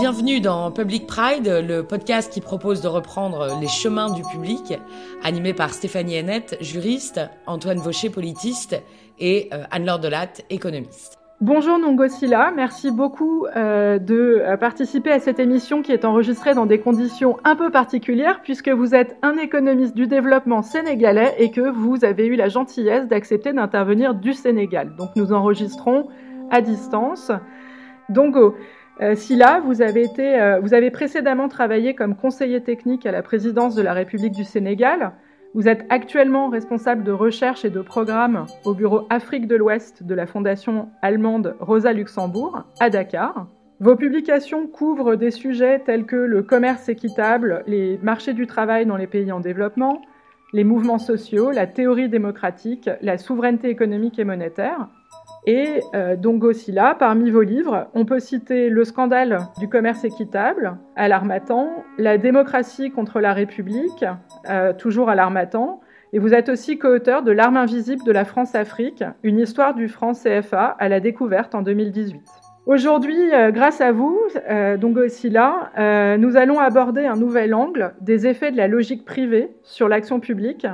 Bienvenue dans Public Pride, le podcast qui propose de reprendre les chemins du public, animé par Stéphanie Hennette, juriste, Antoine Vaucher, politiste, et euh, Anne-Laure Delatte, économiste. Bonjour Nongosila, merci beaucoup euh, de euh, participer à cette émission qui est enregistrée dans des conditions un peu particulières puisque vous êtes un économiste du développement sénégalais et que vous avez eu la gentillesse d'accepter d'intervenir du Sénégal. Donc nous enregistrons à distance. Dongo, euh, Silla, vous avez, été, vous avez précédemment travaillé comme conseiller technique à la présidence de la République du Sénégal. Vous êtes actuellement responsable de recherche et de programme au bureau Afrique de l'Ouest de la fondation allemande Rosa Luxembourg à Dakar. Vos publications couvrent des sujets tels que le commerce équitable, les marchés du travail dans les pays en développement, les mouvements sociaux, la théorie démocratique, la souveraineté économique et monétaire. Et euh, donc aussi là, parmi vos livres, on peut citer Le scandale du commerce équitable à l'Armatan, La démocratie contre la République, euh, toujours à l'Armatan, et vous êtes aussi co-auteur de L'arme invisible de la France-Afrique, une histoire du franc CFA à la découverte en 2018. Aujourd'hui, euh, grâce à vous, euh, donc aussi là, nous allons aborder un nouvel angle des effets de la logique privée sur l'action publique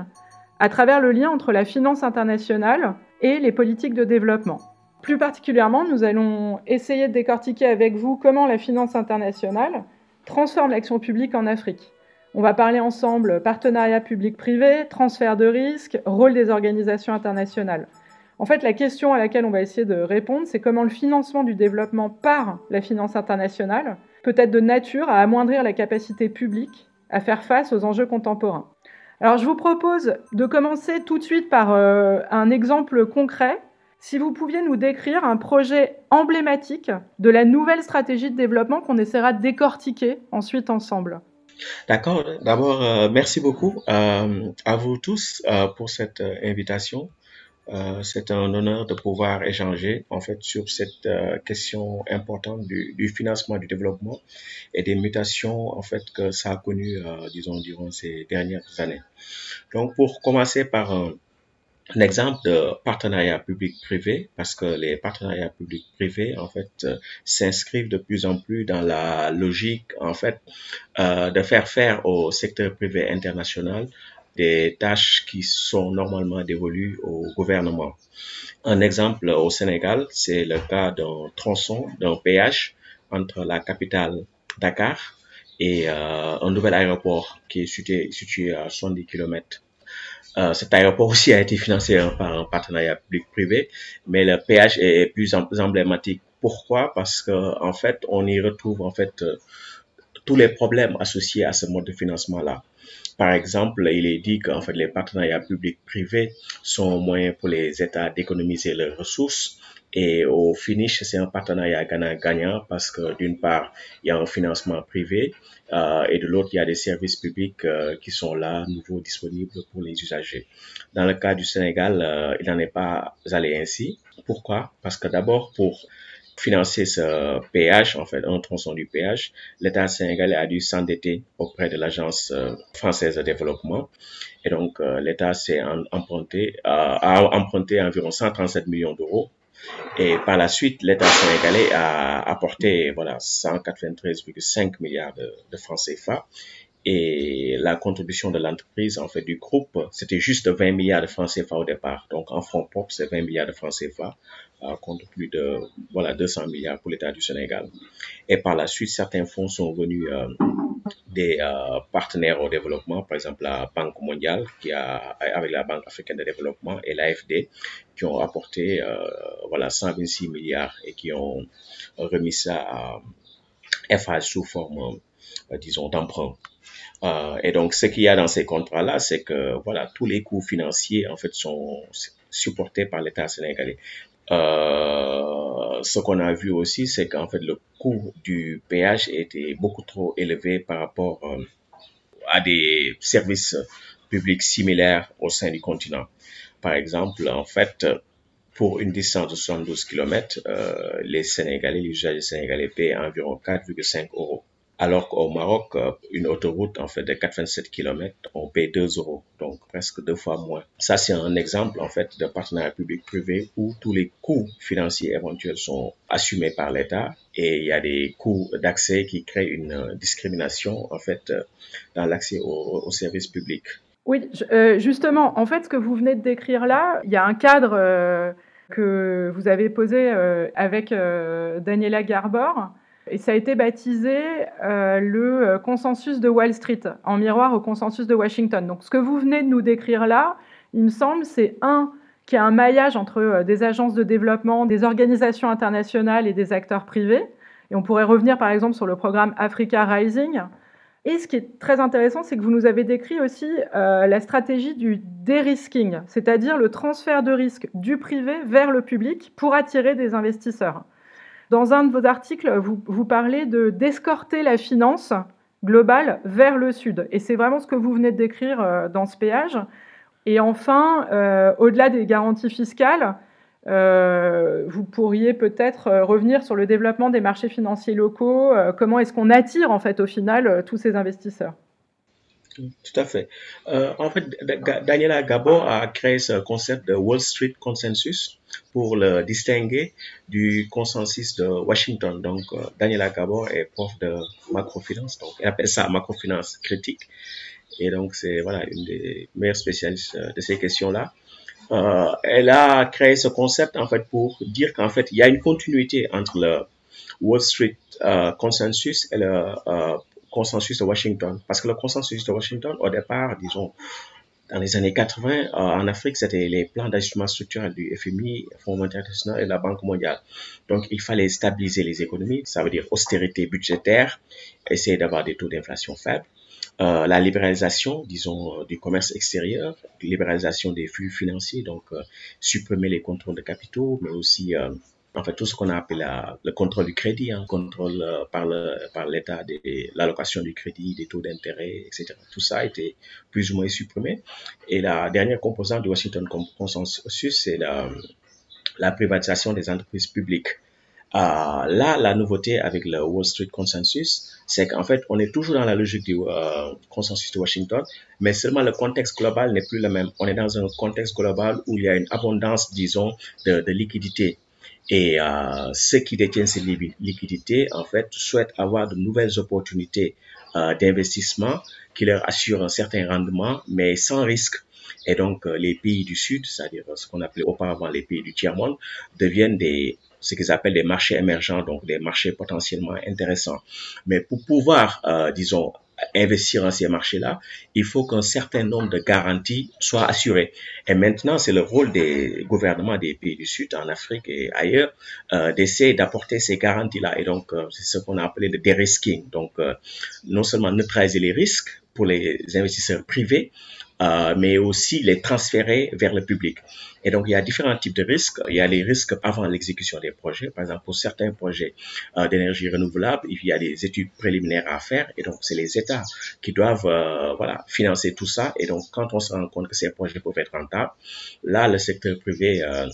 à travers le lien entre la finance internationale et les politiques de développement. Plus particulièrement, nous allons essayer de décortiquer avec vous comment la finance internationale transforme l'action publique en Afrique. On va parler ensemble partenariat public-privé, transfert de risques, rôle des organisations internationales. En fait, la question à laquelle on va essayer de répondre, c'est comment le financement du développement par la finance internationale peut être de nature à amoindrir la capacité publique à faire face aux enjeux contemporains. Alors je vous propose de commencer tout de suite par euh, un exemple concret. Si vous pouviez nous décrire un projet emblématique de la nouvelle stratégie de développement qu'on essaiera de décortiquer ensuite ensemble. D'accord. D'abord, euh, merci beaucoup euh, à vous tous pour cette invitation. Euh, c'est un honneur de pouvoir échanger en fait sur cette euh, question importante du, du, financement du développement et des mutations en fait que ça a connu euh, disons durant ces dernières années. Donc pour commencer par un, un exemple de partenariat public-privé parce que les partenariats public-privés en fait s'inscrivent de plus en plus dans la logique en fait de faire faire au secteur privé international des tâches qui sont normalement dévolues au gouvernement. Un exemple au Sénégal, c'est le cas d'un tronçon, d'un péage entre la capitale Dakar et euh, un nouvel aéroport qui est situé, à 70 km. Euh, cet aéroport aussi a été financé par un partenariat public-privé, mais le péage est plus emblématique. Pourquoi? Parce que en fait, on y retrouve en fait euh, tous les problèmes associés à ce mode de financement-là. Par exemple, il est dit qu'en fait, les partenariats publics-privés sont un moyen pour les États d'économiser leurs ressources. Et au finish, c'est un partenariat gagnant-gagnant parce que d'une part, il y a un financement privé euh, et de l'autre, il y a des services publics euh, qui sont là, nouveaux, disponibles pour les usagers. Dans le cas du Sénégal, euh, il n'en est pas allé ainsi. Pourquoi? Parce que d'abord, pour financer ce péage, en fait, un tronçon du péage, l'État sénégalais a dû s'endetter auprès de l'Agence euh, française de développement. Et donc, euh, l'État s'est emprunté, a emprunté environ 137 millions d'euros. Et par la suite, l'État sénégalais a apporté voilà 193,5 milliards de, de francs CFA et la contribution de l'entreprise, en fait, du groupe, c'était juste 20 milliards de francs CFA au départ. Donc, en fonds propres, c'est 20 milliards de francs CFA, euh, contre plus de, voilà, 200 milliards pour l'État du Sénégal. Et par la suite, certains fonds sont venus euh, des euh, partenaires au développement, par exemple la Banque mondiale, qui a, avec la Banque africaine de développement et l'AFD, qui ont apporté, voilà, 126 milliards et qui ont remis ça à FH sous forme, disons, d'emprunt. Euh, et donc, ce qu'il y a dans ces contrats-là, c'est que voilà, tous les coûts financiers en fait sont supportés par l'État sénégalais. Euh, ce qu'on a vu aussi, c'est qu'en fait le coût du péage était beaucoup trop élevé par rapport euh, à des services publics similaires au sein du continent. Par exemple, en fait, pour une distance de 72 km, les Sénégalais, les usagers sénégalais paient environ 4,5 euros alors qu'au Maroc, euh, une autoroute en fait de 87 km, on paye 2 euros, donc presque deux fois moins. Ça, c'est un exemple en fait de partenariat public-privé où tous les coûts financiers éventuels sont assumés par l'État et il y a des coûts d'accès qui créent une euh, discrimination en fait euh, dans l'accès aux, services publics. Oui, justement, en fait, ce que vous venez de décrire là, il y a un cadre que vous avez posé avec Daniela Garbor et ça a été baptisé euh, le euh, consensus de Wall Street, en miroir au consensus de Washington. Donc ce que vous venez de nous décrire là, il me semble, c'est un, qu'il y a un maillage entre euh, des agences de développement, des organisations internationales et des acteurs privés. Et on pourrait revenir par exemple sur le programme Africa Rising. Et ce qui est très intéressant, c'est que vous nous avez décrit aussi la stratégie du dérisking, c'est-à-dire le transfert de risque du privé vers le public pour attirer des investisseurs. Dans un de vos articles, vous, vous parlez de d'escorter la finance globale vers le sud. Et c'est vraiment ce que vous venez de décrire euh, dans ce péage. Et enfin, euh, au-delà des garanties fiscales, euh, vous pourriez peut-être revenir sur le développement des marchés financiers locaux. comment est-ce qu'on attire en fait au final tous ces investisseurs? Tout à fait. En fait, Daniela Gabor a créé ce concept de Wall Street Consensus pour le distinguer du consensus de Washington. Donc, euh, Daniela Gabor est prof de macrofinance, donc elle appelle ça macrofinance critique. Et donc, c'est voilà une des meilleures spécialistes euh, de ces questions-là. Euh, elle a créé ce concept en fait pour dire qu'en fait, il y a une continuité entre le Wall Street Consensus et le consensus de Washington. Parce que le consensus de Washington, au départ, disons, dans les années 80, euh, en Afrique, c'était les plans d'ajustement structurel du FMI, Fonds monétaire international et la Banque mondiale. Donc, il fallait stabiliser les économies, ça veut dire austérité budgétaire, essayer d'avoir des taux d'inflation faibles. Euh, la libéralisation, disons, euh, du commerce extérieur, libéralisation des flux financiers, donc supprimer les contrôles de capitaux, mais aussi en fait, tout ce qu'on a appelé le contrôle du crédit, hein, contrôle euh, par, l'État de l'allocation du crédit, des taux d'intérêt, etc. Tout ça a été plus ou moins supprimé. Et la dernière composante du Washington Consensus, c'est la, privatisation des entreprises publiques. Euh, là, la nouveauté avec le Wall Street Consensus, c'est qu'en fait, on est toujours dans la logique du euh, consensus de Washington, mais seulement le contexte global n'est plus le même. On est dans un contexte global où il y a une abondance, disons, de, de liquidités et euh, ceux qui détiennent ces liquidités, en fait, souhaitent avoir de nouvelles opportunités euh, d'investissement qui leur assurent un certain rendement, mais sans risque. Et donc, euh, les pays du Sud, c'est-à-dire ce qu'on appelait auparavant les pays du tiers-monde, deviennent des ce qu'ils appellent des marchés émergents, donc des marchés potentiellement intéressants. Mais pour pouvoir, euh, disons, investir dans ces marchés-là, il faut qu'un certain nombre de garanties soient assurées. Et maintenant, c'est le rôle des gouvernements des pays du Sud, en Afrique et ailleurs, euh, d'essayer d'apporter ces garanties-là. Et donc, euh, c'est ce qu'on a appelé le de-risking. Donc, euh, non seulement neutraliser les risques pour les investisseurs privés, euh, mais aussi les transférer vers le public. Et donc, il y a différents types de risques. Il y a les risques avant l'exécution des projets. Par exemple, pour certains projets euh, d'énergie renouvelable, il y a des études préliminaires à faire. Et donc, c'est les États qui doivent euh, voilà, financer tout ça. Et donc, quand on se rend compte que ces projets peuvent être rentables, là, le secteur privé euh,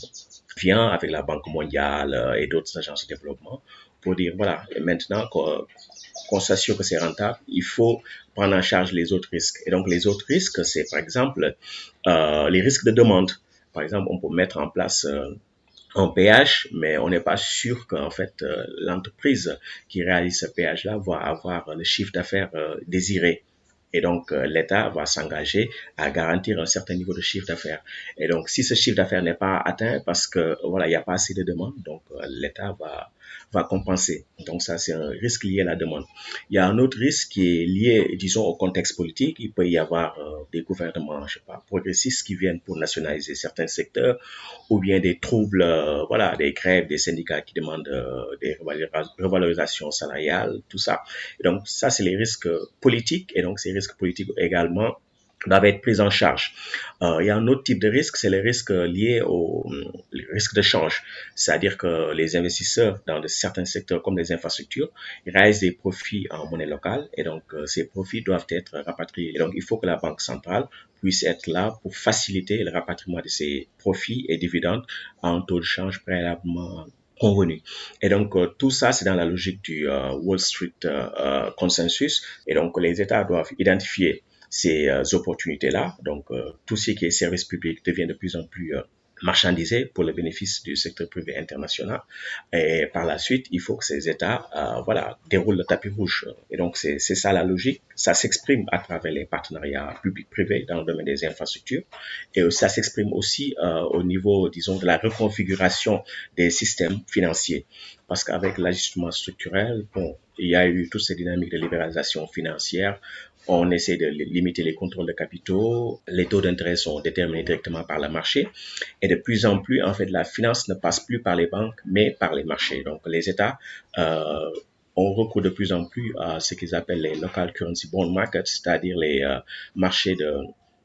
vient avec la Banque mondiale et d'autres agences de développement pour dire, voilà, maintenant qu'on s'assure que c'est rentable, il faut prendre en charge les autres risques. Et donc, les autres risques, c'est par exemple euh, les risques de demande. Par exemple, on peut mettre en place euh, un péage, mais on n'est pas sûr qu'en fait euh, l'entreprise qui réalise ce péage-là va avoir le chiffre d'affaires euh, désiré. Et donc, l'État va s'engager à garantir un certain niveau de chiffre d'affaires. Et donc, si ce chiffre d'affaires n'est pas atteint parce que voilà, il n'y a pas assez de demandes, donc l'État va va compenser. Donc ça, c'est un risque lié à la demande. Il y a un autre risque qui est lié, disons, au contexte politique. Il peut y avoir euh, des gouvernements, je sais pas, progressistes qui viennent pour nationaliser certains secteurs, ou bien des troubles, voilà, des grèves, des syndicats qui demandent des revalorisations salariales, tout ça. Donc ça, c'est les risques politiques, et donc ces risques politiques également doivent être prises en charge. Euh, il y a un autre type de risque, c'est les risques liés au les risques de change. C'est-à-dire que les investisseurs dans de certains secteurs comme les infrastructures réalisent des profits en monnaie locale et donc euh, ces profits doivent être rapatriés. Et donc il faut que la Banque centrale puisse être là pour faciliter le rapatriement de ces profits et dividendes un taux de change préalablement convenu. Et donc, euh, tout ça, c'est dans la logique du Wall Street Consensus. Et donc, les États doivent identifier ces euh, opportunités-là. Donc, euh, tout ce qui est service public devient de plus en plus euh, marchandisé pour le bénéfice du secteur privé international. Et par la suite, il faut que ces États, voilà, déroulent le tapis rouge. Et donc, c'est ça la logique. Ça s'exprime à travers les partenariats publics-privés dans le domaine des infrastructures. Et ça s'exprime aussi au niveau, disons, de la reconfiguration des systèmes financiers. Parce qu'avec l'ajustement structurel, bon, il y a eu toutes ces dynamiques de libéralisation financière on essaie de limiter les contrôles de capitaux, les taux d'intérêt sont déterminés directement par le marché et de plus en plus, en fait, la finance ne passe plus par les banques, mais par les marchés. Donc, les États euh, ont recours de plus en plus à ce qu'ils appellent les local currency bond markets, c'est-à-dire les euh, marchés de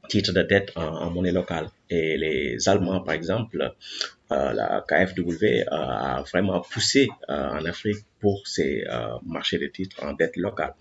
titres de dette en, monnaie locale. Et les Allemands, par exemple, euh, la KfW a vraiment poussé en Afrique pour ces marchés de titres en dette locale.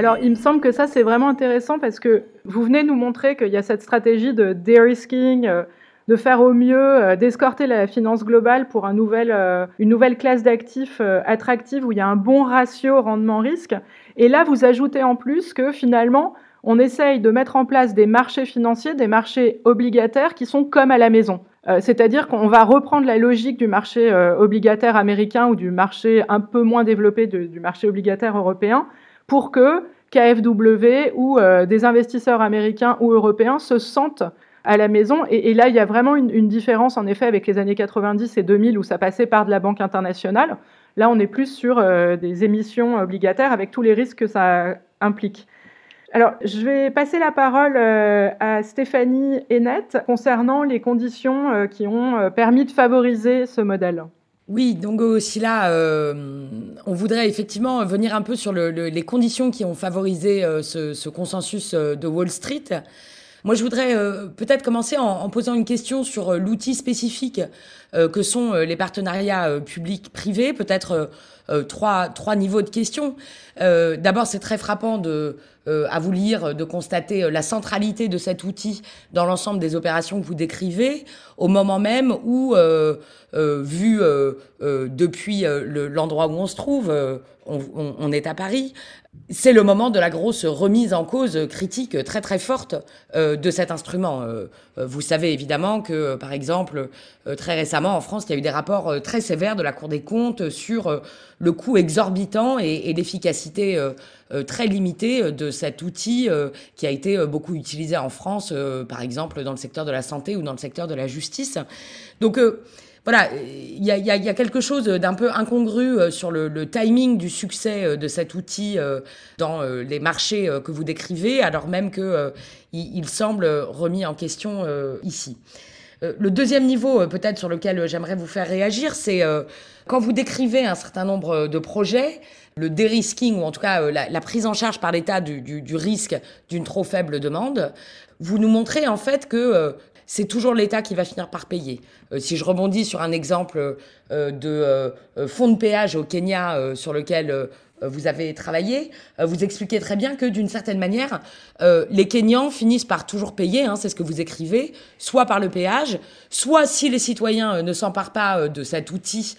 Alors, il me semble que ça, c'est vraiment intéressant parce que vous venez nous montrer qu'il y a cette stratégie de de-risking, euh, de faire au mieux, euh, d'escorter la finance globale pour euh, une nouvelle classe d'actifs attractive où il y a un bon ratio rendement-risque. Et là, vous ajoutez en plus que finalement, on essaye de mettre en place des marchés financiers, des marchés obligataires qui sont comme à la maison. C'est-à-dire qu'on va reprendre la logique du marché obligataire américain ou du marché un peu moins développé du marché obligataire européen pour que KfW ou euh, des investisseurs américains ou européens se sentent à la maison. Et, là, il y a vraiment une, différence, en effet, avec les années 90 et 2000 où ça passait par de la Banque internationale. Là, on est plus sur euh, des émissions obligataires avec tous les risques que ça implique. Alors, je vais passer la parole euh, à Stéphanie Hennette concernant les conditions qui ont permis de favoriser ce modèle. Oui, donc aussi là, euh, on voudrait effectivement venir un peu sur les conditions qui ont favorisé euh, ce, consensus euh, de Wall Street. Moi, je voudrais peut-être commencer en, posant une question sur l'outil spécifique que sont les partenariats publics-privés, peut-être trois, trois niveaux de questions. D'abord, c'est très frappant de euh, à vous lire, de constater euh, la centralité de cet outil dans l'ensemble des opérations que vous décrivez, au moment même où, euh, vu depuis l'endroit où on se trouve, on, est à Paris, c'est le moment de la grosse remise en cause critique très très forte de cet instrument. vous savez évidemment que, par exemple, très récemment en France, il y a eu des rapports très sévères de la Cour des comptes sur le coût exorbitant et, l'efficacité très limitée de cet outil qui a été beaucoup utilisé en France, par exemple dans le secteur de la santé ou dans le secteur de la justice. Donc voilà, il y a, quelque chose d'un peu incongru euh, sur le, timing du succès euh, de cet outil euh, dans les marchés que vous décrivez, alors même que il, semble remis en question ici. Le deuxième niveau, peut-être sur lequel j'aimerais vous faire réagir, c'est quand vous décrivez un certain nombre de projets, le dérisking, ou en tout cas la, prise en charge par l'État du, risque d'une trop faible demande, vous nous montrez en fait que c'est toujours l'État qui va finir par payer. Euh, si je rebondis sur un exemple euh, de euh, fonds de péage au Kenya sur lequel vous avez travaillé, vous expliquez très bien que d'une certaine manière, les Kenyans finissent par toujours payer, hein, c'est ce que vous écrivez, soit par le péage, soit si les citoyens ne s'emparent pas de cet outil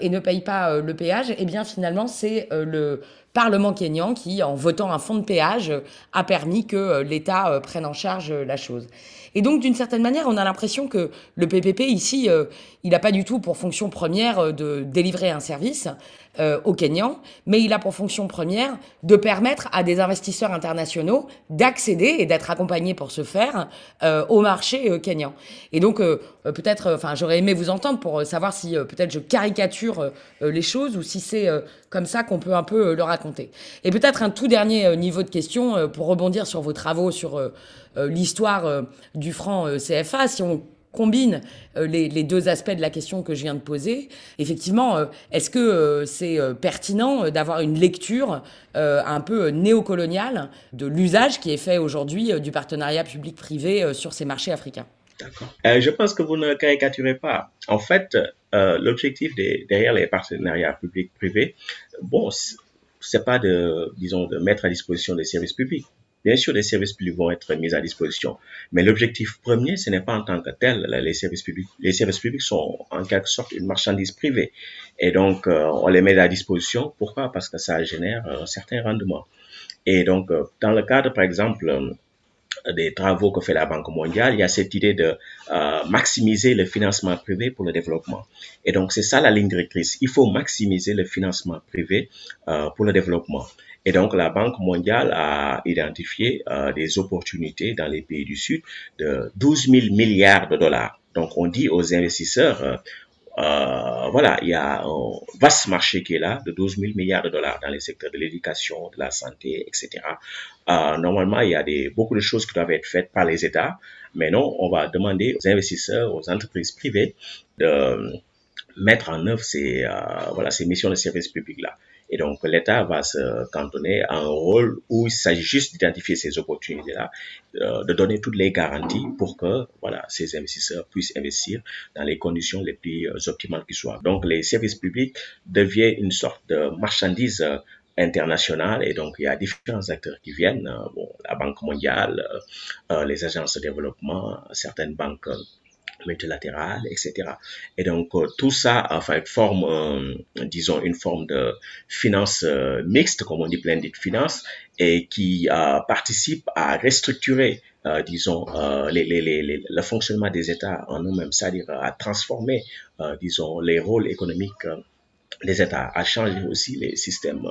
et ne payent pas le péage, eh bien finalement c'est le Parlement kényan qui, en votant un fonds de péage, a permis que l'État prenne en charge la chose. Et donc, d'une certaine manière, on a l'impression que le PPP, ici, euh, il n'a pas du tout pour fonction première euh, de délivrer un service euh, aux Kenyans, mais il a pour fonction première de permettre à des investisseurs internationaux d'accéder et d'être accompagnés pour ce faire au marché kényan. Et donc, peut-être, enfin, j'aurais aimé vous entendre pour savoir si peut-être je caricature les choses ou si c'est comme ça qu'on peut un peu le raconter. Et peut-être un tout dernier niveau de question pour rebondir sur vos travaux sur l'histoire du franc CFA. Si on combine euh, les, deux aspects de la question que je viens de poser. Effectivement, euh, est-ce que euh, c'est pertinent d'avoir une lecture un peu néocoloniale de l'usage qui est fait aujourd'hui du partenariat public-privé sur ces marchés africains? D'accord. je pense que vous ne caricaturez pas. En fait, l'objectif derrière les partenariats publics-privés, bon, c'est pas de, disons, de mettre à disposition des services publics. Bien sûr, les services publics vont être mis à disposition, mais l'objectif premier, ce n'est pas en tant que tel les services publics. Les services publics sont en quelque sorte une marchandise privée, et donc euh, on les met à disposition. Pourquoi? Parce que ça génère un certain rendement. Et donc, euh, dans le cadre, par exemple, euh, des travaux que fait la Banque mondiale, il y a cette idée de maximiser le financement privé pour le développement. Et donc, c'est ça la ligne directrice. Il faut maximiser le financement privé pour le développement. Et donc, la Banque mondiale a identifié euh, des opportunités dans les pays du Sud de 12 000 milliards de dollars. Donc, on dit aux investisseurs, euh, euh, voilà, il y a un vaste marché qui est là de 12 000 milliards de dollars dans les secteurs de l'éducation, de la santé, etc. Normalement, il y a beaucoup de choses qui doivent être faites par les États, mais non, on va demander aux investisseurs, aux entreprises privées de mettre en œuvre ces, ces missions de service public là. Et donc, l'État va se cantonner à un rôle où il s'agit juste d'identifier ces opportunités-là, euh, de donner toutes les garanties pour que, voilà, ces investisseurs puissent investir dans les conditions les plus euh, optimales qui soient. Donc, les services publics deviennent une sorte de marchandise euh, internationale et donc il y a différents acteurs qui viennent, bon, la Banque mondiale, les agences de développement, certaines banques multilatérale, etc. Et donc euh, tout ça enfin forme, euh, disons, une forme de finance euh, mixte, comme on dit blended finance, et qui participe à restructurer disons, le fonctionnement des États en eux-mêmes, c'est-à-dire à transformer, disons, les rôles économiques les États, à changer aussi les systèmes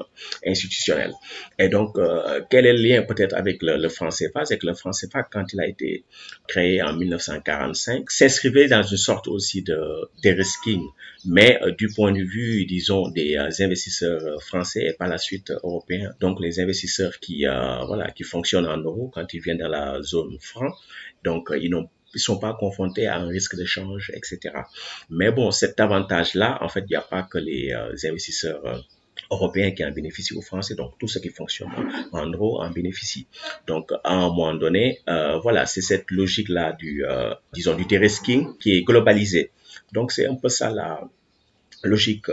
institutionnels. Et donc, euh, quel est le lien peut-être avec le, franc CFA? C'est que le franc CFA, quand il a été créé en 1945, s'inscrivait dans une sorte aussi de de-risking, mais euh, du point de vue, disons, des euh, investisseurs français et par la suite européens. Donc, les investisseurs qui, voilà, qui fonctionnent en euros quand ils viennent dans la zone franc, donc ils n'ont ils sont pas confrontés à un risque de change, etc. Mais bon, cet avantage-là, en fait, il n'y a pas que les euh, investisseurs euh, européens qui en bénéficient aux Français, donc tout ce qui fonctionne en euros en bénéficie. Donc à un moment donné, euh, voilà, c'est cette logique-là du, disons, du de-risking qui est globalisée. Donc c'est un peu ça la logique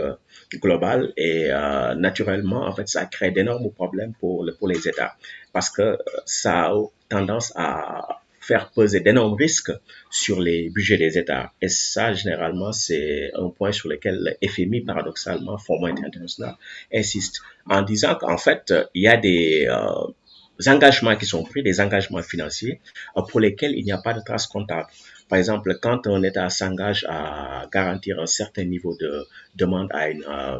globale et naturellement, en fait, ça crée d'énormes problèmes pour les États parce que ça a tendance à faire peser d'énormes risques sur les budgets des États. Et ça, généralement, c'est un point sur lequel le FMI, paradoxalement, Fonds international, insiste en disant qu'en fait, il y a des euh, engagements qui sont pris, des engagements financiers euh, pour lesquels il n'y a pas de trace comptable. Par exemple, quand un État s'engage à garantir un certain niveau de demande à une euh,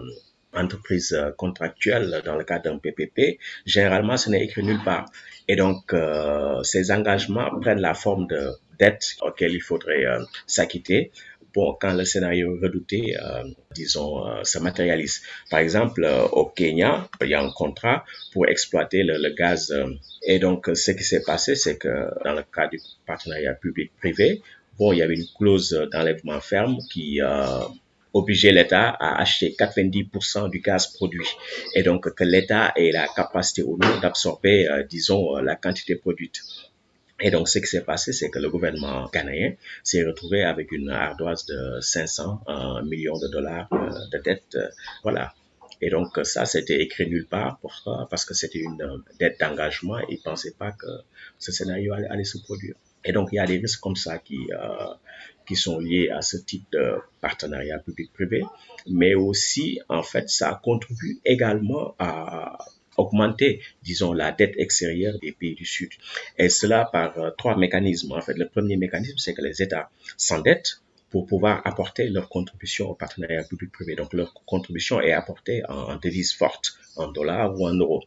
entreprise contractuelle dans le cadre d'un PPP, généralement, ce n'est écrit nulle part. Et donc, euh, ces engagements prennent la forme de dettes auxquelles il faudrait euh, s'acquitter. Bon, quand le scénario redouté, euh, disons, euh, se matérialise. Par exemple, euh, au Kenya, il y a un contrat pour exploiter le, le gaz. et donc, ce qui s'est passé, c'est que dans le cas du partenariat public-privé, bon, il y avait une clause d'enlèvement ferme qui obliger l'État à acheter 90% du gaz produit et donc que l'État ait la capacité ou non d'absorber, euh, disons, euh, la quantité produite. Et donc, ce qui s'est passé, c'est que le gouvernement ghanéen s'est retrouvé avec une ardoise de 500 euh, millions de dollars de dette. voilà. Et donc, ça, c'était écrit nulle part. Pourquoi? Parce que c'était une dette d'engagement. Ils ne pensaient pas que ce scénario allait, allait, se produire. Et donc, il y a des risques comme ça qui, qui sont liés à ce type de partenariat public-privé, mais aussi, en fait, ça contribue également à augmenter, disons, la dette extérieure des pays du Sud. Et cela par euh, trois mécanismes. En fait, le premier mécanisme, c'est que les États s'endettent pour pouvoir apporter leur contribution au partenariat public-privé. Donc, leur contribution est apportée en, devise forte en dollars ou en euros.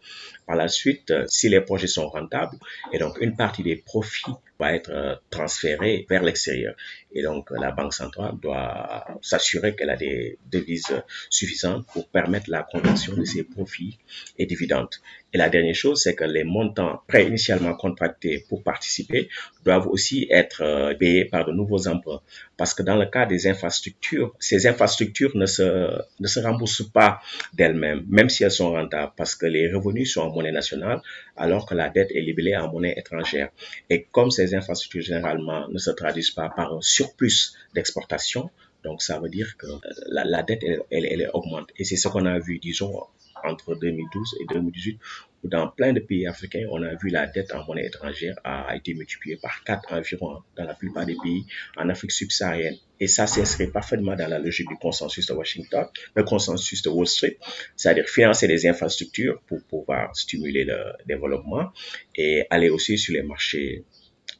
Par la suite, euh, si les projets sont rentables, et donc une partie des profits va être euh, transférée vers l'extérieur. Et donc, la Banque centrale doit s'assurer qu'elle a des devises suffisantes pour permettre la conversion de ces profits et dividendes. Et la dernière chose, c'est que les montants pré-initialement contractés pour participer doivent aussi être euh, payés par de nouveaux emprunts. Parce que dans le cas des infrastructures, ces infrastructures ne se, ne se remboursent pas d'elles-mêmes, même si elles sont rentables, parce que les revenus sont en monnaie nationale, alors que la dette est libellée en monnaie étrangère. Et comme ces infrastructures généralement ne se traduisent pas par un surplus d'exportation, donc ça veut dire que euh, la, dette, elle, elle, augmente. Et c'est ce qu'on a vu, disons, entre 2012 et 2018, où dans plein de pays africains, on a vu la dette en monnaie étrangère a été multipliée par 4 environ dans la plupart des pays en Afrique subsaharienne. Et ça s'inscrit parfaitement dans la logique du consensus de Washington, le consensus de Wall Street, c'est-à-dire financer des infrastructures pour pouvoir stimuler le développement et aller aussi sur les marchés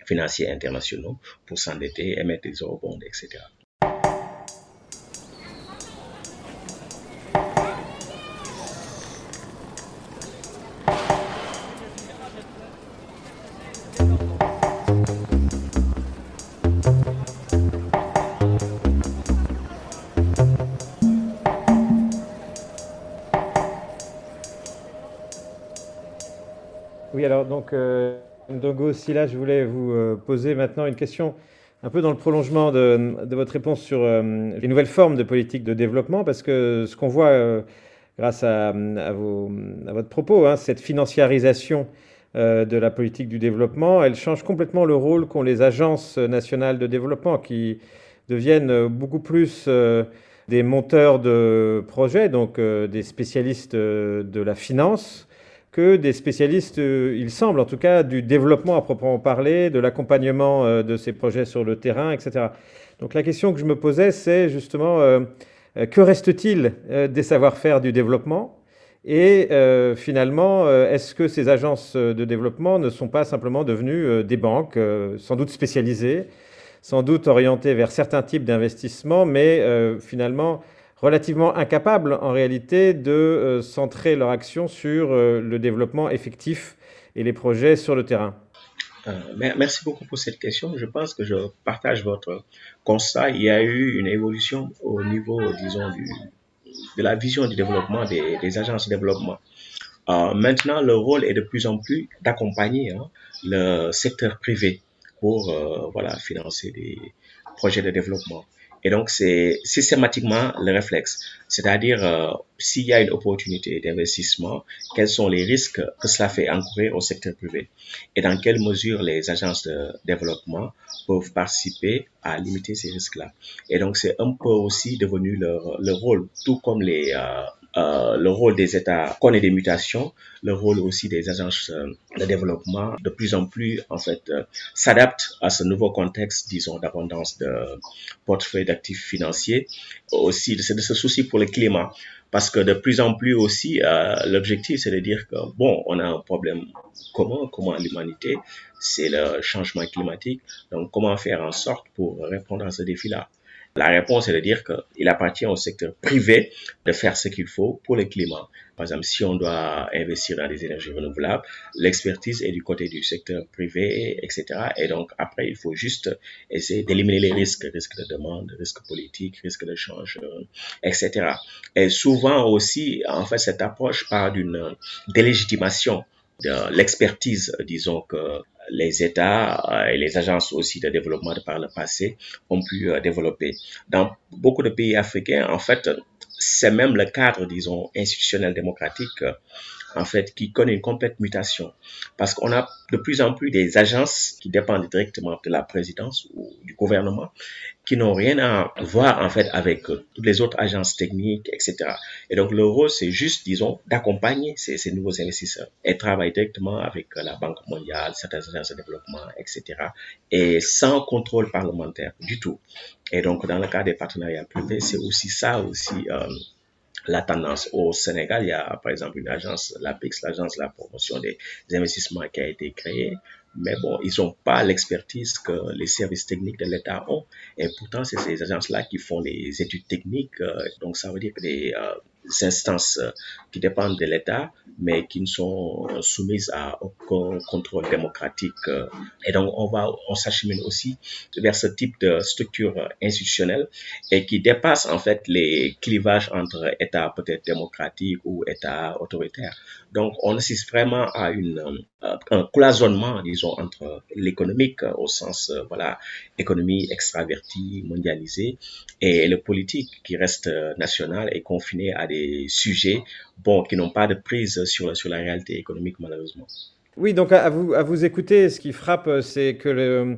financiers internationaux pour s'endetter, émettre des eurobonds, etc. donc, euh, Ndogo Silla, je voulais vous euh, poser maintenant une question un peu dans le prolongement de, votre réponse sur euh, les nouvelles formes de politique de développement, parce que ce qu'on voit euh, grâce à, votre propos, hein, cette financiarisation de la politique du développement, elle change complètement le rôle qu'ont les agences nationales de développement, qui deviennent beaucoup plus des monteurs de projets, donc des spécialistes de la finance, que des spécialistes, euh, il semble en tout cas, du développement à proprement parler, de l'accompagnement euh, de ces projets sur le terrain, etc. Donc la question que je me posais, c'est justement, euh, que reste-t-il des savoir-faire du développement? Et finalement, est-ce que ces agences de développement ne sont pas simplement devenues des banques, sans doute spécialisées, sans doute orientées vers certains types d'investissements, mais finalement relativement incapables en réalité de euh, centrer leur action sur euh, le développement effectif et les projets sur le terrain. Euh, merci beaucoup pour cette question. Je pense que je partage votre constat. Il y a eu une évolution au niveau, disons, de la vision du développement des, agences de développement. Maintenant, le rôle est de plus en plus d'accompagner hein, le secteur privé pour voilà, financer des projets de développement. Et donc, c'est systématiquement le réflexe. C'est-à-dire, euh, s'il y a une opportunité d'investissement, quels sont les risques que cela fait encourir au secteur privé? Et dans quelle mesure les agences de développement peuvent participer à limiter ces risques-là? Et donc, c'est un peu aussi devenu leur, leur rôle, tout comme les, euh, euh, le rôle des États connaît des mutations, le rôle aussi des agences euh, de développement de plus en plus en fait euh, s'adapte à ce nouveau contexte, disons, d'abondance de portefeuilles d'actifs financiers, aussi de ce, de ce souci pour le climat, parce que de plus en plus aussi l'objectif c'est de dire que bon, on a un problème commun, comment l'humanité, c'est le changement climatique, donc comment faire en sorte pour répondre à ce défi-là. La réponse est de dire qu'il appartient au secteur privé de faire ce qu'il faut pour le climat. Par exemple, si on doit investir dans des énergies renouvelables, l'expertise est du côté du secteur privé, etc. Et donc, après, il faut juste essayer d'éliminer les risques, risques de demande, risques politiques, risques de change, etc. Et souvent aussi, en fait, cette approche part d'une délégitimation l'expertise, disons que les États euh, et les agences aussi de développement de par le passé ont pu euh, développer. Dans beaucoup de pays africains, en fait, c'est même le cadre, disons, institutionnel démocratique en fait, qui connaît une complète mutation. Parce qu'on a de plus en plus des agences qui dépendent directement de la présidence ou du gouvernement, qui n'ont rien à voir, en fait, avec euh, toutes les autres agences techniques, etc. Et donc, le rôle, c'est juste, disons, d'accompagner ces, ces, nouveaux investisseurs et travailler directement avec euh, la Banque mondiale, certaines agences de développement, etc. Et sans contrôle parlementaire du tout. Et donc, dans le cas des partenariats privés, c'est aussi ça, aussi, euh, la tendance. Au Sénégal, il y a par exemple une agence, l'APEX, l'agence de la promotion des, investissements qui a été créée. Mais bon, ils n'ont pas l'expertise que les services techniques de l'État ont. Et pourtant, c'est ces agences-là qui font les études techniques. Euh, donc, ça veut dire que les, euh, instances qui dépendent de l'État, mais qui ne sont soumises à aucun contrôle démocratique. Et donc, on va, on s'achemine aussi vers ce type de structure institutionnelle et qui dépasse en fait les clivages entre États peut-être démocratiques ou États autoritaires. Donc, on assiste vraiment à une, un cloisonnement, disons, entre l'économique au sens, voilà, économie extravertie, mondialisée, et le politique qui reste national et confiné à des sujets bon, qui n'ont pas de prise sur, sur la réalité économique, malheureusement. Oui, donc à vous, à vous écouter, ce qui frappe, c'est que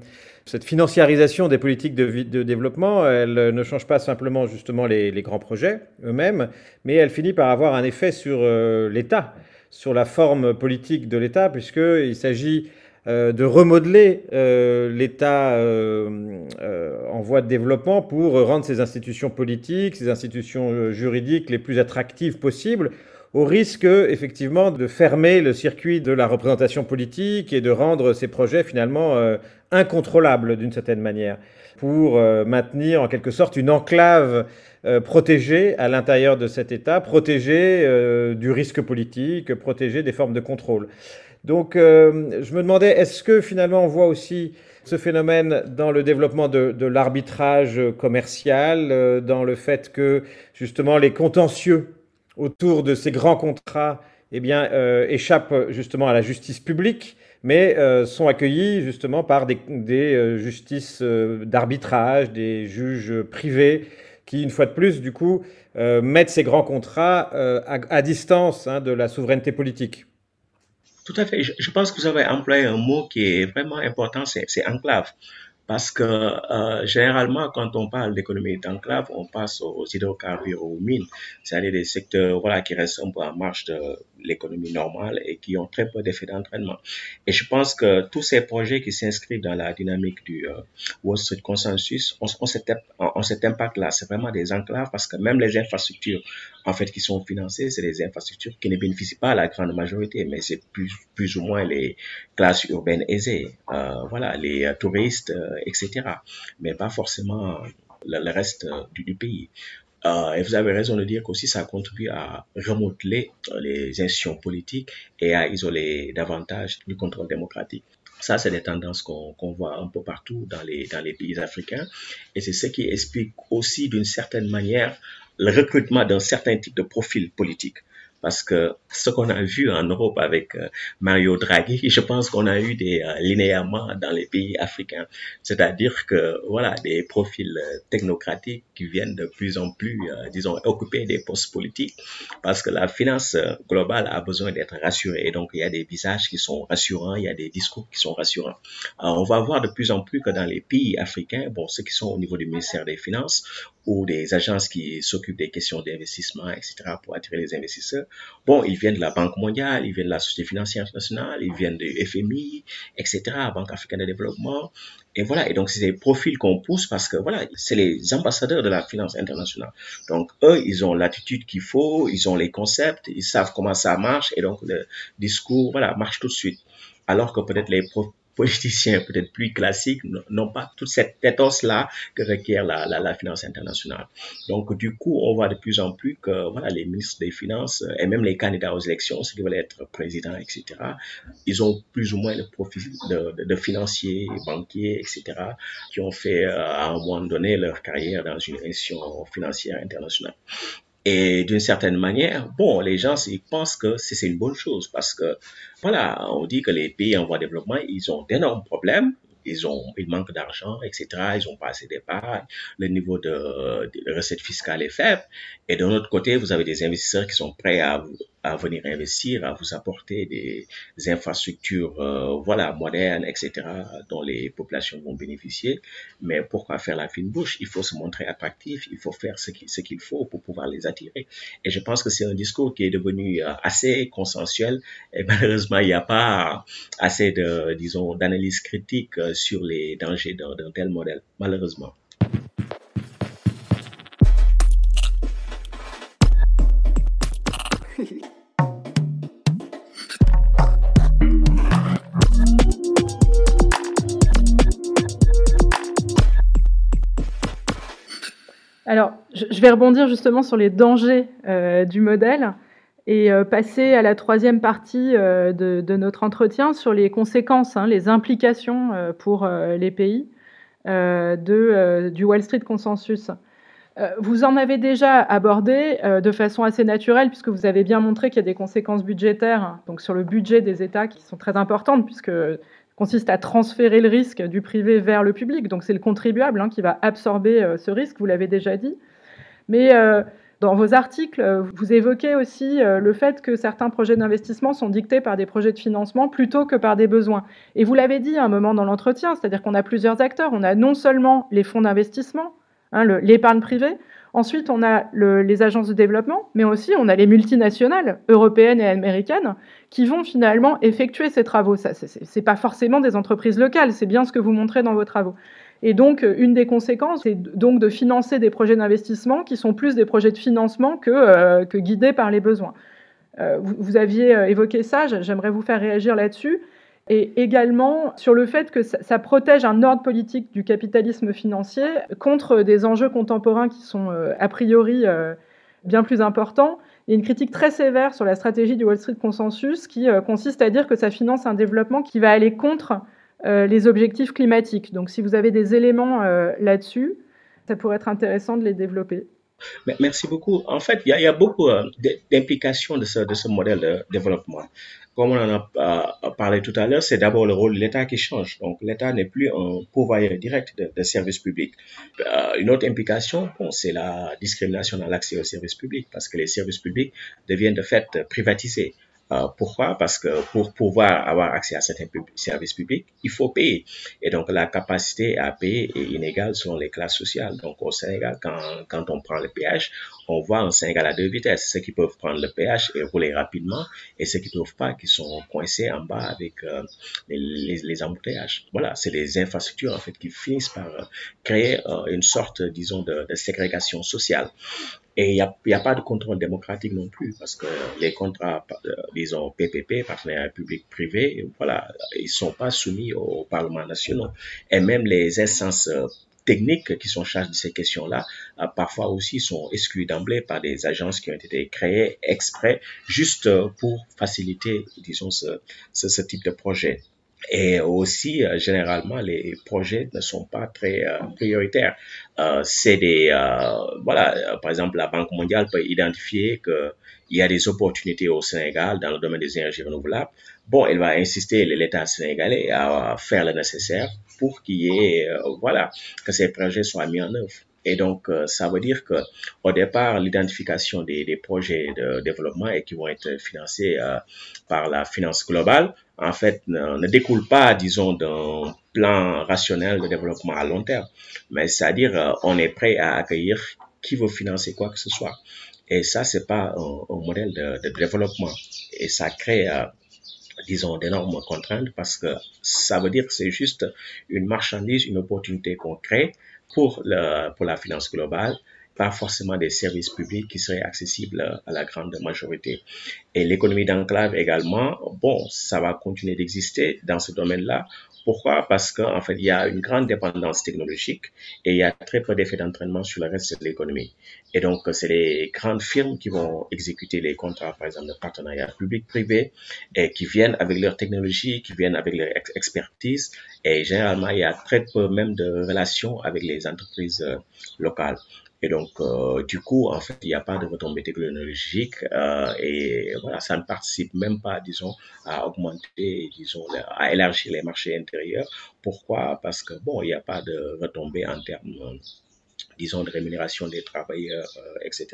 cette financiarisation des politiques de, développement, elle ne change pas simplement justement les, les grands projets eux-mêmes, mais elle finit par avoir un effet sur euh, l'État, sur la forme politique de l'État, puisqu'il s'agit euh, de remodeler euh, l'État euh, en voie de développement pour rendre ses institutions politiques, ses institutions juridiques les plus attractives possibles, au risque effectivement de fermer le circuit de la représentation politique et de rendre ces projets finalement incontrôlables d'une certaine manière, pour maintenir en quelque sorte une enclave protégée à l'intérieur de cet État, protégée du risque politique, protégée des formes de contrôle. Donc, euh, je me demandais, est-ce que finalement on voit aussi ce phénomène dans le développement de, l'arbitrage commercial, euh, dans le fait que justement les contentieux autour de ces grands contrats eh bien, euh, échappent justement à la justice publique, mais sont accueillis justement par des, justices d'arbitrage, des juges privés qui, une fois de plus, du coup, mettent ces grands contrats à, distance hein, de la souveraineté politique. Tout à fait. Je, pense que vous avez employé un mot qui est vraiment important, c'est enclave. Parce que euh, généralement, quand on parle d'économie d'enclave, on passe aux hydrocarbures, aux mines, c'est-à-dire des secteurs voilà, qui restent un peu en marche de l'économie normale et qui ont très peu d'effet d'entraînement. Et je pense que tous ces projets qui s'inscrivent dans la dynamique du euh, Wall Street Consensus on on cet impact-là. C'est vraiment des enclaves parce que même les infrastructures en fait, qui sont financées, c'est des infrastructures qui ne bénéficient pas à la grande majorité, mais c'est plus, plus ou moins les classes urbaines aisées, euh, voilà, les euh, touristes, etc. Mais pas forcément le, reste du, pays. Et vous avez raison de dire qu'aussi ça contribue à remodeler les institutions politiques et à isoler davantage du contrôle démocratique. Ça, c'est des tendances qu'on voit un peu partout dans les, dans les pays africains. Et c'est ce qui explique aussi d'une certaine manière le recrutement d'un certain type de profil politique. Parce que ce qu'on a vu en Europe avec euh, Mario Draghi, je pense qu'on a eu des euh, linéaments dans les pays africains. C'est-à-dire que, voilà, des profils euh, technocratiques qui viennent de plus en plus, disons, occuper des postes politiques. Parce que la finance globale a besoin d'être rassurée. Et donc, il y a des visages qui sont rassurants, il y a des discours qui sont rassurants. Alors, on va voir de plus en plus que dans les pays africains, bon, ceux qui sont au niveau du ministère des Finances, ou des agences qui s'occupent des questions d'investissement, etc., pour attirer les investisseurs. Bon, ils viennent de la Banque mondiale, ils viennent de la Société financière internationale, ils viennent du FMI, etc., Banque africaine de développement. Et voilà, et donc c'est des profils qu'on pousse parce que voilà, c'est les ambassadeurs de la finance internationale. Donc eux, ils ont l'attitude qu'il faut, ils ont les concepts, ils savent comment ça marche, et donc le discours, voilà, marche tout de suite. Alors que peut-être les politiciens peut-être plus classiques n'ont pas toute cette éthos-là que requiert la, la, finance internationale. Donc, du coup, on voit de plus en plus que voilà, les ministres des Finances et même les candidats aux élections, ceux qui veulent être présidents, etc., ils ont plus ou moins le profil de, de, financiers, banquiers, etc., qui ont fait euh, à un moment donné leur carrière dans une institution financière internationale. Et d'une certaine manière, bon, les gens ils pensent que c'est une bonne chose parce que, voilà, on dit que les pays en voie de développement, ils ont d'énormes problèmes, ils ont, ils manquent d'argent, etc. Ils ont pas assez d'épargne, le niveau de, de recette fiscale est faible. Et de l'autre côté, vous avez des investisseurs qui sont prêts à venir investir, à vous apporter des, infrastructures, euh, voilà, modernes, etc., dont les populations vont bénéficier. Mais pourquoi faire la fine bouche? Il faut se montrer attractif, il faut faire ce qu'il ce qu'il faut pour pouvoir les attirer. Et je pense que c'est un discours qui est devenu euh, assez consensuel. Et malheureusement, il n'y a pas assez de, disons, d'analyse critique euh, sur les dangers d'un tel modèle, malheureusement. Alors, je vais rebondir justement sur les dangers du modèle et passer à la troisième partie de, notre entretien sur les conséquences, hein, les implications pour les pays de, du Wall Street Consensus. Euh, vous en avez déjà abordé euh, de façon assez naturelle, puisque vous avez bien montré qu'il y a des conséquences budgétaires, hein, donc sur le budget des États, qui sont très importantes, puisque consiste à transférer le risque du privé vers le public. Donc c'est le contribuable hein, qui va absorber euh, ce risque, vous l'avez déjà dit. Mais dans vos articles, vous évoquez aussi le fait que certains projets d'investissement sont dictés par des projets de financement plutôt que par des besoins. Et vous l'avez dit à un moment dans l'entretien, c'est-à-dire qu'on a plusieurs acteurs. On a non seulement les fonds d'investissement, Hein, l'épargne privée. Ensuite, on a les agences de développement, mais aussi on a les multinationales européennes et américaines qui vont finalement effectuer ces travaux. Ce n'est pas forcément des entreprises locales, c'est bien ce que vous montrez dans vos travaux. Et donc, une des conséquences, c'est donc de financer des projets d'investissement qui sont plus des projets de financement que, euh, guidés par les besoins. Euh, vous, aviez euh, évoqué ça, j'aimerais vous faire réagir là-dessus et également sur le fait que ça, protège un ordre politique du capitalisme financier contre des enjeux contemporains qui sont euh, a priori euh, bien plus importants. Il y a une critique très sévère sur la stratégie du Wall Street Consensus qui euh, consiste à dire que ça finance un développement qui va aller contre les objectifs climatiques. Donc si vous avez des éléments là-dessus, ça pourrait être intéressant de les développer. Merci beaucoup. En fait, il y a, beaucoup d'implications de ce, modèle de développement comme on en a parlé tout à l'heure, c'est d'abord le rôle de l'État qui change. Donc l'État n'est plus un pourvoyeur direct de, services publics. Euh, une autre implication, c'est la discrimination dans l'accès aux services publics, parce que les services publics deviennent de fait privatisés. Euh, pourquoi? Parce que pour pouvoir avoir accès à certains services publics, il faut payer. Et donc la capacité à payer est inégale selon les classes sociales. Donc au Sénégal, quand, quand on prend le péage, on voit un Sénégal à deux vitesses. Ceux qui peuvent prendre le péage et rouler rapidement et ceux qui ne peuvent pas, qui sont coincés en bas avec euh, les, les, embouteillages. Voilà, c'est des infrastructures en fait qui finissent par euh, créer une sorte, disons, de, de ségrégation sociale. Et il n'y a, y a, pas de contrôle démocratique non plus, parce que les contrats, euh, disons, PPP, partenariat public-privé, voilà, ils sont pas soumis au Parlement national. Et même les instances euh, techniques qui sont chargées de ces questions-là, euh, parfois aussi sont exclues d'emblée par des agences qui ont été créées exprès juste pour faciliter, disons, ce type de projet. Et aussi, euh, généralement, les projets ne sont pas très euh, prioritaires. Euh, c'est des, voilà, par exemple, la Banque mondiale peut identifier qu'il y a des opportunités au Sénégal dans le domaine des énergies renouvelables. Bon, elle va insister l'État sénégalais à faire le nécessaire pour qu'il y ait, voilà, que ces projets soient mis en œuvre. Et donc, ça veut dire que au départ, l'identification des, projets de développement et qui vont être financés par la finance globale en fait, ne, découle pas, disons, d'un plan rationnel de développement à long terme, mais c'est-à-dire euh, on est prêt à accueillir qui veut financer quoi que ce soit. Et ça, c'est pas un, modèle de, développement. Et ça crée, euh, disons, d'énormes contraintes parce que ça veut dire que c'est juste une marchandise, une opportunité qu'on crée pour, le, pour la finance globale pas forcément des services publics qui seraient accessibles à la grande majorité. Et l'économie d'enclave également, bon, ça va continuer d'exister dans ce domaine-là. Pourquoi? Parce qu'en fait, il y a une grande dépendance technologique et il y a très peu d'effet d'entraînement sur le reste de l'économie. Et donc, c'est les grandes firmes qui vont exécuter les contrats, par exemple, de partenariat public-privé, et qui viennent avec leur technologie, qui viennent avec leur expertise. Et généralement, il y a très peu même de relations avec les entreprises euh, locales. Et donc, euh, du coup, en fait, il n'y a pas de retombée technologique euh, et voilà, ça ne participe même pas, disons, à augmenter, disons, à élargir les marchés intérieurs. Pourquoi? Parce que, bon, il n'y a pas de retombée en termes disons, de rémunération des travailleurs, euh, etc.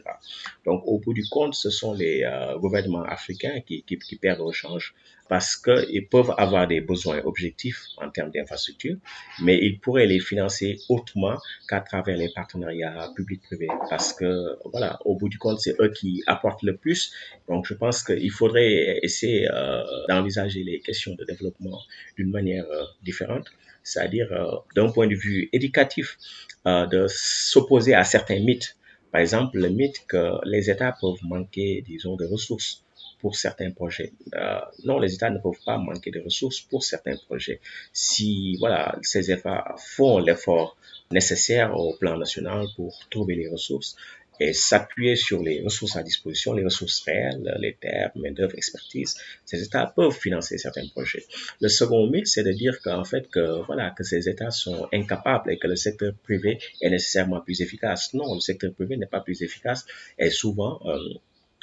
Donc, au bout du compte, ce sont les euh, gouvernements africains qui, perdent au change parce qu'ils peuvent avoir des besoins objectifs en termes d'infrastructures, mais ils pourraient les financer autrement qu'à travers les partenariats publics-privés parce que, voilà, au bout du compte, c'est eux qui apportent le plus. Donc, je pense qu'il faudrait essayer euh, d'envisager les questions de développement d'une manière différente c'est-à-dire euh, d'un point de vue éducatif, euh, de s'opposer à certains mythes. Par exemple, le mythe que les États peuvent manquer, disons, de ressources pour certains projets. Euh, non, les États ne peuvent pas manquer de ressources pour certains projets. Si voilà, ces États font l'effort nécessaire au plan national pour trouver les ressources, et s'appuyer sur les ressources à disposition, les ressources réelles, les terres, main-d'œuvre, expertise, ces États peuvent financer certains projets. Le second mythe, c'est de dire qu'en fait, que, voilà, que ces États sont incapables et que le secteur privé est nécessairement plus efficace. Non, le secteur privé n'est pas plus efficace et souvent, euh,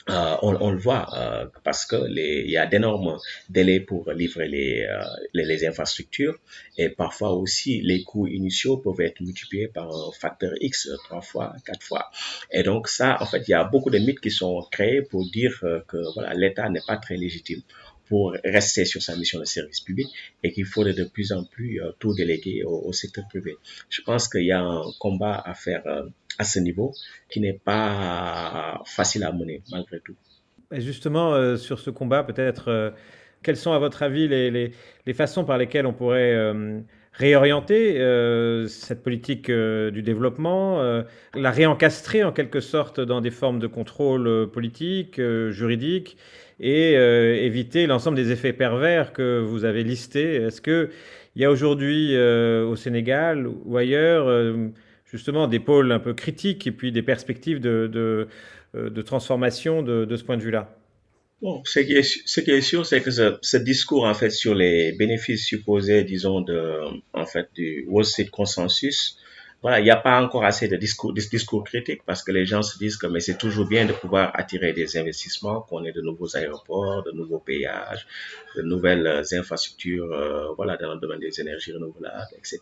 euh, on, on, le voit euh, parce que les, il y a d'énormes délais pour livrer les, euh, les, les, infrastructures et parfois aussi les coûts initiaux peuvent être multipliés par un facteur X trois fois, quatre fois. Et donc ça, en fait, il y a beaucoup de mythes qui sont créés pour dire euh, que voilà l'État n'est pas très légitime pour rester sur sa mission de service public et qu'il faudrait de plus en plus euh, tout déléguer au, secteur privé. Je pense qu'il y a un combat à faire euh, à ce niveau qui n'est pas facile à mener malgré tout. Et justement, euh, sur ce combat, peut-être, quelles sont à votre avis les, les, façons par lesquelles on pourrait réorienter cette politique du développement, la réencastrer en quelque sorte dans des formes de contrôle politique, juridique, et éviter l'ensemble des effets pervers que vous avez listés. Est-ce qu'il y a aujourd'hui au Sénégal ou ailleurs justement des pôles un peu critiques et puis des perspectives de, euh, transformation de, ce point de vue-là? Bon, ce qui est, sûr, c'est que ce, discours, en fait, sur les bénéfices supposés, disons, en fait, du Wall Street Consensus, voilà, il n'y a pas encore assez de discours, de discours critiques parce que les gens se disent que mais c'est toujours bien de pouvoir attirer des investissements, qu'on ait de nouveaux aéroports, de nouveaux péages, de nouvelles infrastructures, euh, voilà, dans le domaine des énergies renouvelables, etc.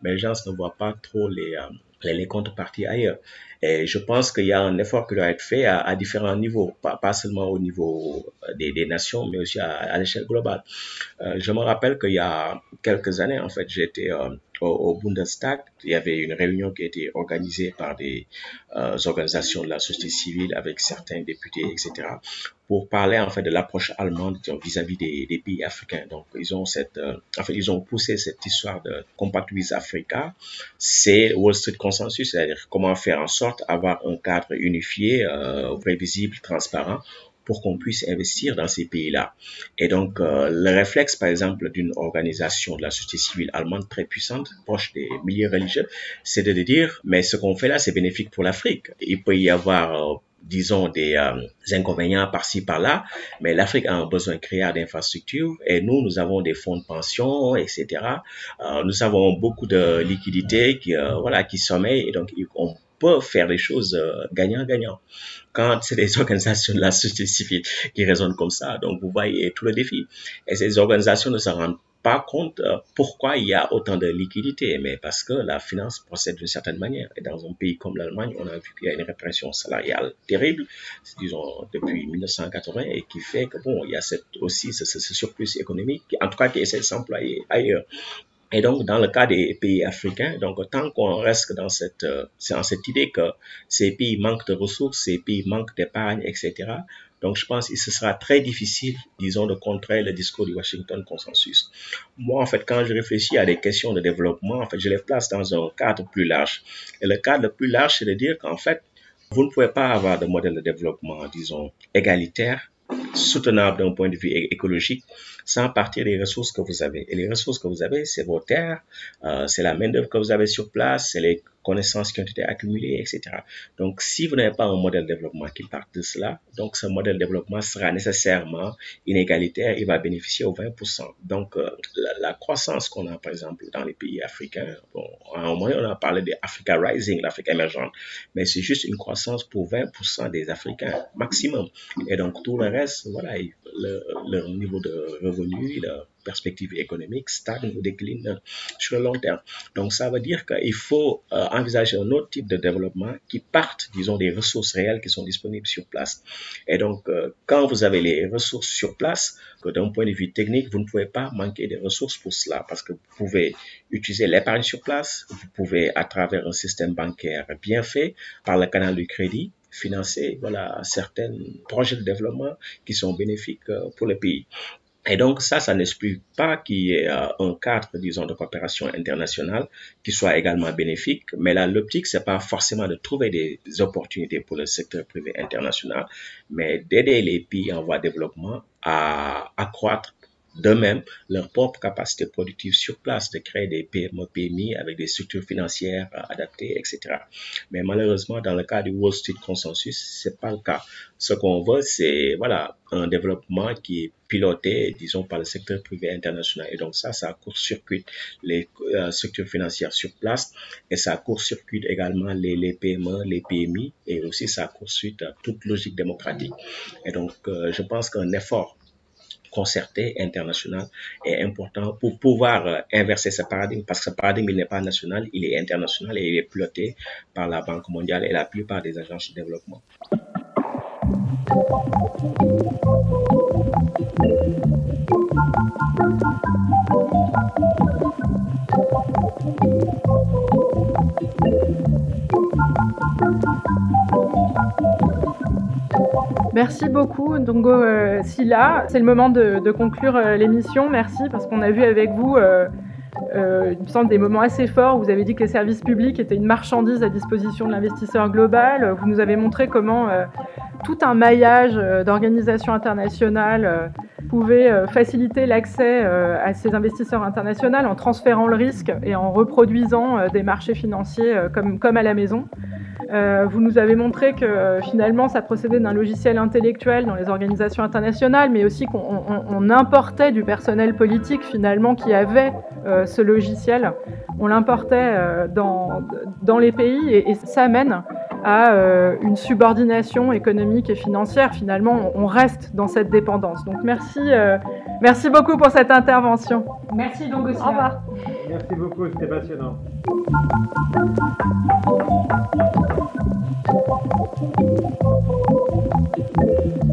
Mais les gens ne voient pas trop les, euh, les, les contreparties ailleurs. Et je pense qu'il y a un effort qui doit être fait à, différents niveaux, pas, seulement au niveau des, des nations, mais aussi à, l'échelle globale. Euh, je me rappelle qu'il y a quelques années, en fait, j'étais euh, au, Bundestag. Il y avait une réunion qui a été organisée par des euh, organisations de la société civile avec certains députés, etc., pour parler en fait de l'approche allemande vis-à-vis -vis des, des, pays africains. Donc, ils ont cette, euh, en fait, ils ont poussé cette histoire de Compact with Africa. C'est Wall Street Consensus, c'est-à-dire comment faire en sorte avoir un cadre unifié, euh, prévisible, transparent pour qu'on puisse investir dans ces pays-là. Et donc, euh, le réflexe, par exemple, d'une organisation de la société civile allemande très puissante, proche des milieux religieux, c'est de dire, mais ce qu'on fait là, c'est bénéfique pour l'Afrique. Il peut y avoir euh, disons, des euh, inconvénients par-ci, par-là, mais l'Afrique a un besoin créé d'infrastructures et nous, nous avons des fonds de pension, etc. Euh, nous avons beaucoup de liquidités qui, euh, voilà, qui sommeillent et donc on peut faire les choses gagnant-gagnant. Quand c'est des organisations de la société civile qui raisonnent comme ça, donc vous voyez tout le défi. Et ces organisations ne s'en rendent pas compte euh, pourquoi il y a autant de liquidités, mais parce que la finance procède d'une certaine manière. Et dans un pays comme l'Allemagne, on a vu qu'il y a une répression salariale terrible, disons depuis 1980, et qui fait que bon, il y a aussi ce, ce, surplus économique, en tout cas qui essaie de s'employer ailleurs. Et donc, dans le cas des pays africains, donc tant qu'on reste dans cette, euh, dans cette idée que ces pays manquent de ressources, ces pays manquent d'épargne, etc., donc, je pense que ce sera très difficile, disons, de contrer le discours du Washington Consensus. Moi, en fait, quand je réfléchis à des questions de développement, en fait, je les place dans un cadre plus large. Et le cadre le plus large, c'est de dire qu'en fait, vous ne pouvez pas avoir de modèle de développement, disons, égalitaire, soutenable d'un point de vue écologique, sans partir des ressources que vous avez. Et les ressources que vous avez, c'est vos terres, euh, c'est la main-d'œuvre que vous avez sur place, c'est les connaissances qui ont été accumulées, etc. Donc, si vous n'avez pas un modèle de développement qui part de cela, donc ce modèle de développement sera nécessairement inégalitaire, il va bénéficier aux 20%. Donc, euh, la, croissance qu'on a, par exemple, dans les pays africains, bon, à un moment, on a parlé d'Africa Rising, l'Afrique émergente, mais c'est juste une croissance pour 20% des Africains maximum. Et donc, tout le reste, voilà, le, leur niveau de revenu, leur perspective économique stagne ou décline sur le long terme. Donc, ça veut dire qu'il faut euh, envisager un autre type de développement qui parte, disons, des ressources réelles qui sont disponibles sur place. Et donc, euh, quand vous avez les ressources sur place, que d'un point de vue technique, vous ne pouvez pas manquer de ressources pour cela parce que vous pouvez utiliser l'épargne sur place, vous pouvez, à travers un système bancaire bien fait, par le canal du crédit, financer voilà certains projets de développement qui sont bénéfiques pour le pays. Et donc ça, ça n'explique pas qu'il y ait euh, un cadre, disons, de coopération internationale qui soit également bénéfique. Mais là, l'optique, c'est pas forcément de trouver des opportunités pour le secteur privé international, mais d'aider les pays en voie de développement à accroître de même leur propre capacité productive sur place, de créer des PME, PMI avec des structures financières adaptées, etc. Mais malheureusement, dans le cas du Wall Street Consensus, c'est pas le cas. Ce qu'on veut, c'est voilà un développement qui est piloté, disons, par le secteur privé international. Et donc ça, ça court-circuite les euh, structures financières sur place et ça court-circuite également les, les PME, les PMI et aussi ça court-circuite toute logique démocratique. Et donc, euh, je pense qu'un effort concerté international est important pour pouvoir euh, inverser ce paradigme parce que ce paradigme il n'est pas national, il est international et il est piloté par la Banque mondiale et la plupart des agences de développement. Merci beaucoup, Dongo euh, Silla. C'est le moment de, conclure euh, l'émission. Merci parce qu'on a vu avec vous, euh, il me semble, des moments assez forts. Vous avez dit que les services publics étaient une marchandise à disposition de l'investisseur global. Vous nous avez montré comment tout un maillage d'organisations internationales pouvait faciliter l'accès à ces investisseurs internationaux en transférant le risque et en reproduisant des marchés financiers comme, comme à la maison. Euh, vous nous avez montré que euh, finalement ça procédait d'un logiciel intellectuel dans les organisations internationales, mais aussi qu'on importait du personnel politique finalement qui avait euh, ce logiciel. On l'importait dans, dans les pays et, et ça mène à une subordination économique et financière. Finalement, on reste dans cette dépendance. Donc merci, merci beaucoup pour cette intervention. Merci donc aussi. Au revoir. Merci beaucoup, c'était passionnant. Thank you.